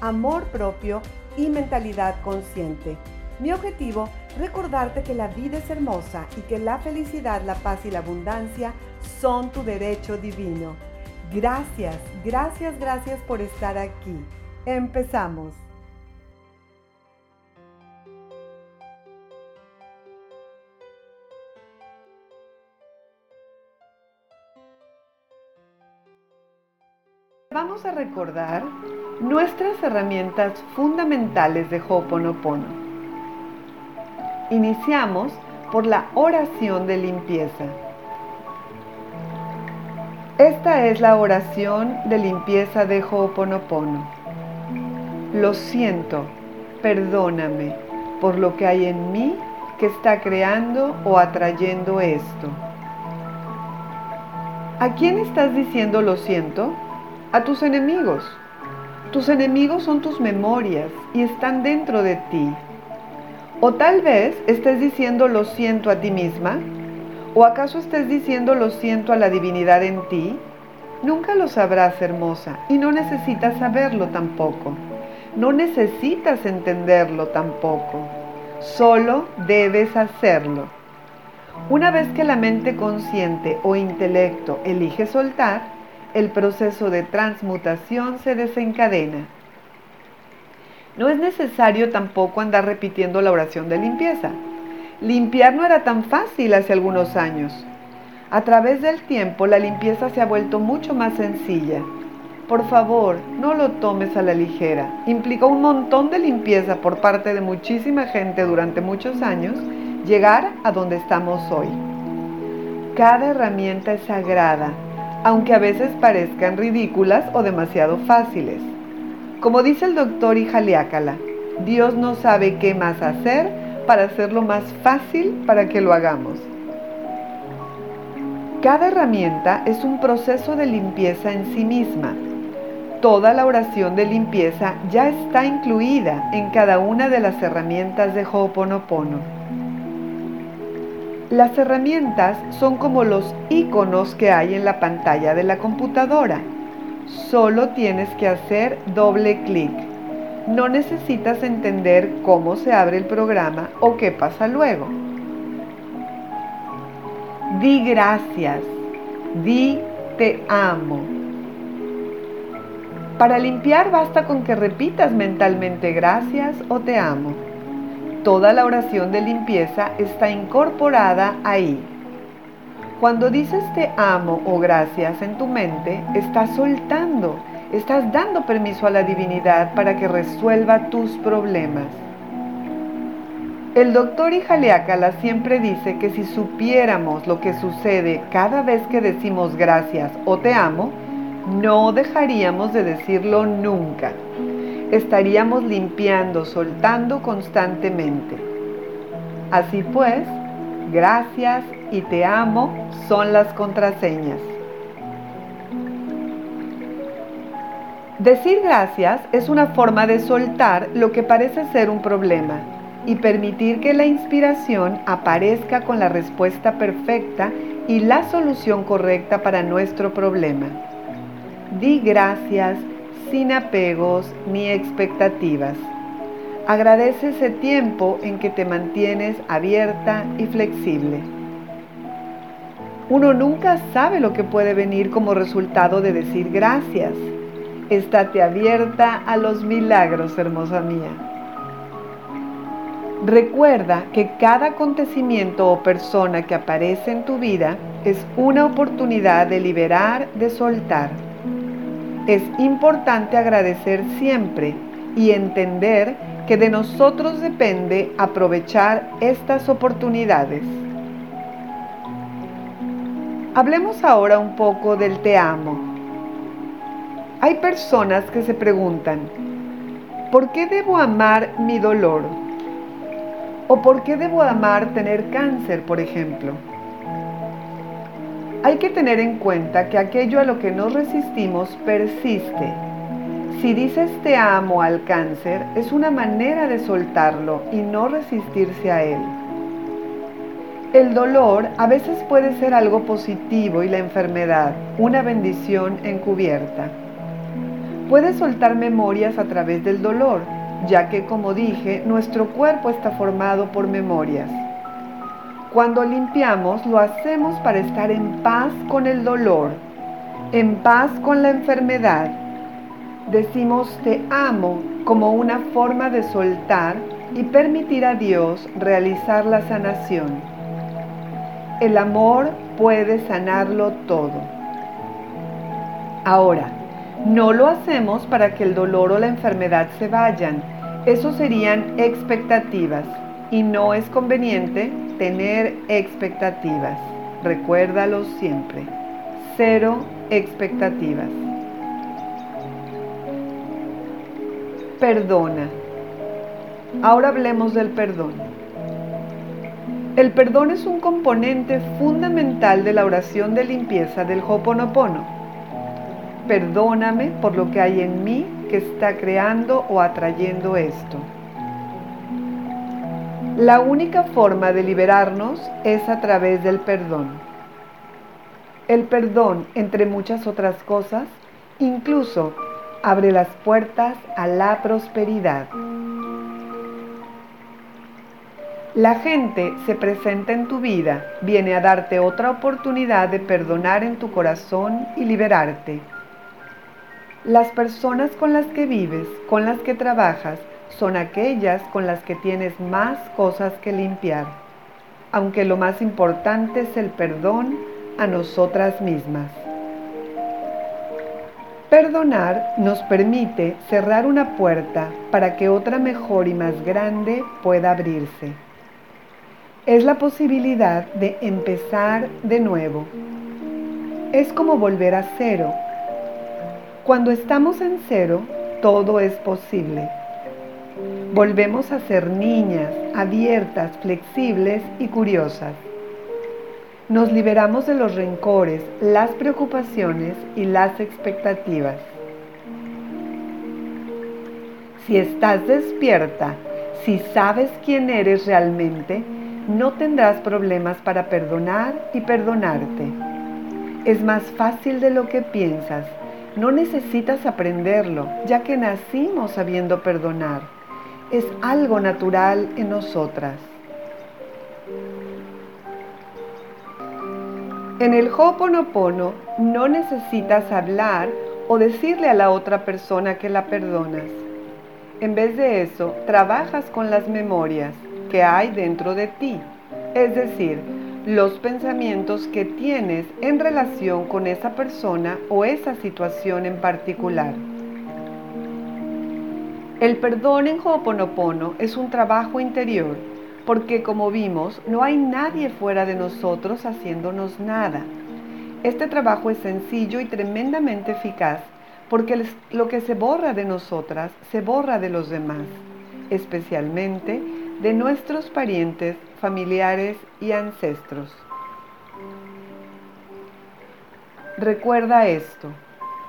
amor propio y mentalidad consciente. Mi objetivo, recordarte que la vida es hermosa y que la felicidad, la paz y la abundancia son tu derecho divino. Gracias, gracias, gracias por estar aquí. Empezamos. Vamos a recordar nuestras herramientas fundamentales de Ho'oponopono. Iniciamos por la oración de limpieza. Esta es la oración de limpieza de Ho'oponopono. Lo siento, perdóname por lo que hay en mí que está creando o atrayendo esto. ¿A quién estás diciendo lo siento? A tus enemigos. Tus enemigos son tus memorias y están dentro de ti. O tal vez estés diciendo lo siento a ti misma. ¿O acaso estés diciendo lo siento a la divinidad en ti? Nunca lo sabrás, hermosa, y no necesitas saberlo tampoco. No necesitas entenderlo tampoco. Solo debes hacerlo. Una vez que la mente consciente o intelecto elige soltar, el proceso de transmutación se desencadena. No es necesario tampoco andar repitiendo la oración de limpieza. Limpiar no era tan fácil hace algunos años. A través del tiempo la limpieza se ha vuelto mucho más sencilla. Por favor, no lo tomes a la ligera. Implicó un montón de limpieza por parte de muchísima gente durante muchos años llegar a donde estamos hoy. Cada herramienta es sagrada aunque a veces parezcan ridículas o demasiado fáciles. Como dice el doctor Ijaliácala, Dios no sabe qué más hacer para hacerlo más fácil para que lo hagamos. Cada herramienta es un proceso de limpieza en sí misma. Toda la oración de limpieza ya está incluida en cada una de las herramientas de Ho'oponopono. Las herramientas son como los iconos que hay en la pantalla de la computadora. Solo tienes que hacer doble clic. No necesitas entender cómo se abre el programa o qué pasa luego. Di gracias. Di te amo. Para limpiar basta con que repitas mentalmente gracias o te amo. Toda la oración de limpieza está incorporada ahí. Cuando dices te amo o gracias en tu mente, estás soltando, estás dando permiso a la divinidad para que resuelva tus problemas. El doctor Ijaliácala siempre dice que si supiéramos lo que sucede cada vez que decimos gracias o te amo, no dejaríamos de decirlo nunca estaríamos limpiando, soltando constantemente. Así pues, gracias y te amo son las contraseñas. Decir gracias es una forma de soltar lo que parece ser un problema y permitir que la inspiración aparezca con la respuesta perfecta y la solución correcta para nuestro problema. Di gracias sin apegos ni expectativas. Agradece ese tiempo en que te mantienes abierta y flexible. Uno nunca sabe lo que puede venir como resultado de decir gracias. Estate abierta a los milagros, hermosa mía. Recuerda que cada acontecimiento o persona que aparece en tu vida es una oportunidad de liberar, de soltar. Es importante agradecer siempre y entender que de nosotros depende aprovechar estas oportunidades. Hablemos ahora un poco del te amo. Hay personas que se preguntan, ¿por qué debo amar mi dolor? ¿O por qué debo amar tener cáncer, por ejemplo? Hay que tener en cuenta que aquello a lo que nos resistimos persiste. Si dices te amo al cáncer, es una manera de soltarlo y no resistirse a él. El dolor a veces puede ser algo positivo y la enfermedad una bendición encubierta. Puedes soltar memorias a través del dolor, ya que como dije, nuestro cuerpo está formado por memorias. Cuando limpiamos lo hacemos para estar en paz con el dolor, en paz con la enfermedad. Decimos te amo como una forma de soltar y permitir a Dios realizar la sanación. El amor puede sanarlo todo. Ahora, no lo hacemos para que el dolor o la enfermedad se vayan. Eso serían expectativas y no es conveniente tener expectativas. Recuérdalo siempre. Cero expectativas. Perdona. Ahora hablemos del perdón. El perdón es un componente fundamental de la oración de limpieza del Hoponopono. Perdóname por lo que hay en mí que está creando o atrayendo esto. La única forma de liberarnos es a través del perdón. El perdón, entre muchas otras cosas, incluso abre las puertas a la prosperidad. La gente se presenta en tu vida, viene a darte otra oportunidad de perdonar en tu corazón y liberarte. Las personas con las que vives, con las que trabajas, son aquellas con las que tienes más cosas que limpiar, aunque lo más importante es el perdón a nosotras mismas. Perdonar nos permite cerrar una puerta para que otra mejor y más grande pueda abrirse es la posibilidad de empezar de nuevo. Es como volver a cero. Cuando estamos en cero, todo es posible. Volvemos a ser niñas, abiertas, flexibles y curiosas. Nos liberamos de los rencores, las preocupaciones y las expectativas. Si estás despierta, si sabes quién eres realmente, no tendrás problemas para perdonar y perdonarte. Es más fácil de lo que piensas. No necesitas aprenderlo, ya que nacimos sabiendo perdonar. Es algo natural en nosotras. En el Ho'oponopono no necesitas hablar o decirle a la otra persona que la perdonas. En vez de eso, trabajas con las memorias que hay dentro de ti, es decir, los pensamientos que tienes en relación con esa persona o esa situación en particular. El perdón en Ho'oponopono es un trabajo interior, porque como vimos, no hay nadie fuera de nosotros haciéndonos nada. Este trabajo es sencillo y tremendamente eficaz, porque lo que se borra de nosotras se borra de los demás, especialmente de nuestros parientes, familiares y ancestros. Recuerda esto,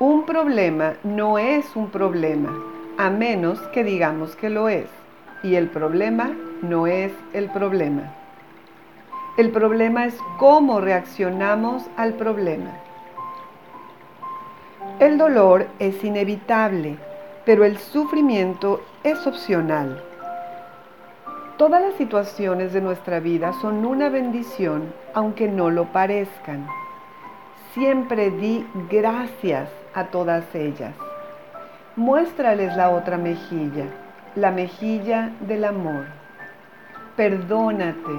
un problema no es un problema, a menos que digamos que lo es, y el problema no es el problema. El problema es cómo reaccionamos al problema. El dolor es inevitable, pero el sufrimiento es opcional. Todas las situaciones de nuestra vida son una bendición, aunque no lo parezcan. Siempre di gracias a todas ellas. Muéstrales la otra mejilla, la mejilla del amor. Perdónate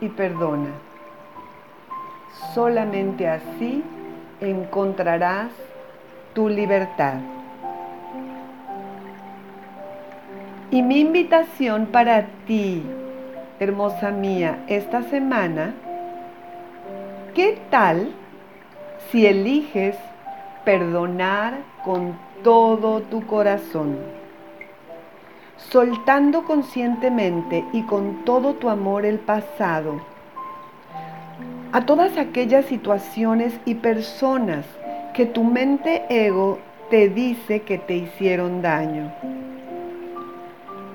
y perdona. Solamente así encontrarás tu libertad. Y mi invitación para ti, hermosa mía, esta semana, ¿qué tal si eliges perdonar con todo tu corazón? Soltando conscientemente y con todo tu amor el pasado, a todas aquellas situaciones y personas que tu mente ego te dice que te hicieron daño.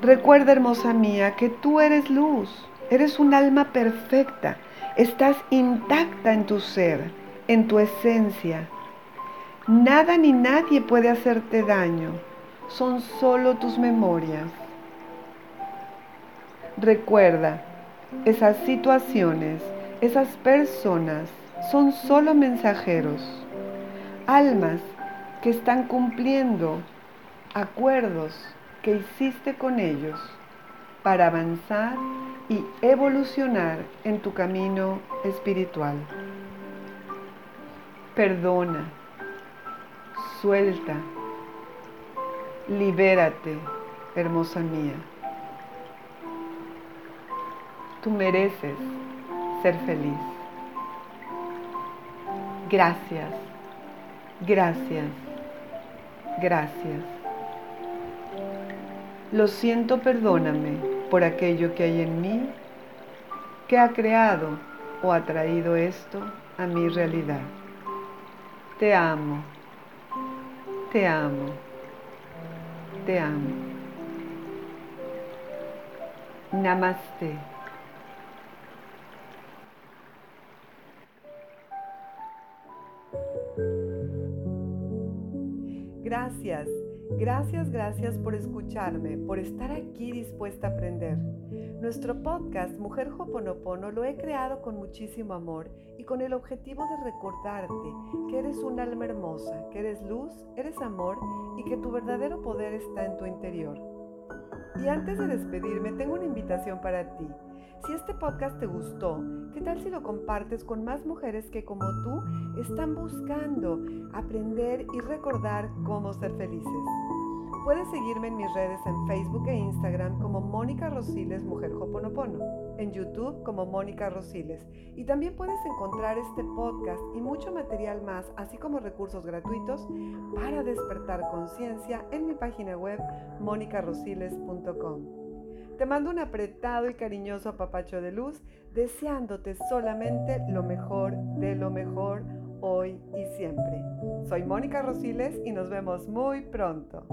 Recuerda, hermosa mía, que tú eres luz, eres un alma perfecta, estás intacta en tu ser, en tu esencia. Nada ni nadie puede hacerte daño, son solo tus memorias. Recuerda, esas situaciones, esas personas son solo mensajeros, almas que están cumpliendo acuerdos que hiciste con ellos para avanzar y evolucionar en tu camino espiritual. Perdona, suelta, libérate, hermosa mía. Tú mereces ser feliz. Gracias, gracias, gracias. Lo siento, perdóname por aquello que hay en mí que ha creado o ha traído esto a mi realidad. Te amo, te amo, te amo. Namaste. Gracias Gracias, gracias por escucharme, por estar aquí dispuesta a aprender. Nuestro podcast Mujer Hoponopono lo he creado con muchísimo amor y con el objetivo de recordarte que eres un alma hermosa, que eres luz, eres amor y que tu verdadero poder está en tu interior. Y antes de despedirme, tengo una invitación para ti. Si este podcast te gustó, ¿qué tal si lo compartes con más mujeres que como tú están buscando aprender y recordar cómo ser felices? Puedes seguirme en mis redes en Facebook e Instagram como Mónica Rosiles Mujer Hoponopono, en YouTube como Mónica Rosiles y también puedes encontrar este podcast y mucho material más, así como recursos gratuitos para despertar conciencia en mi página web monicarosiles.com. Te mando un apretado y cariñoso apapacho de luz, deseándote solamente lo mejor de lo mejor hoy y siempre. Soy Mónica Rosiles y nos vemos muy pronto.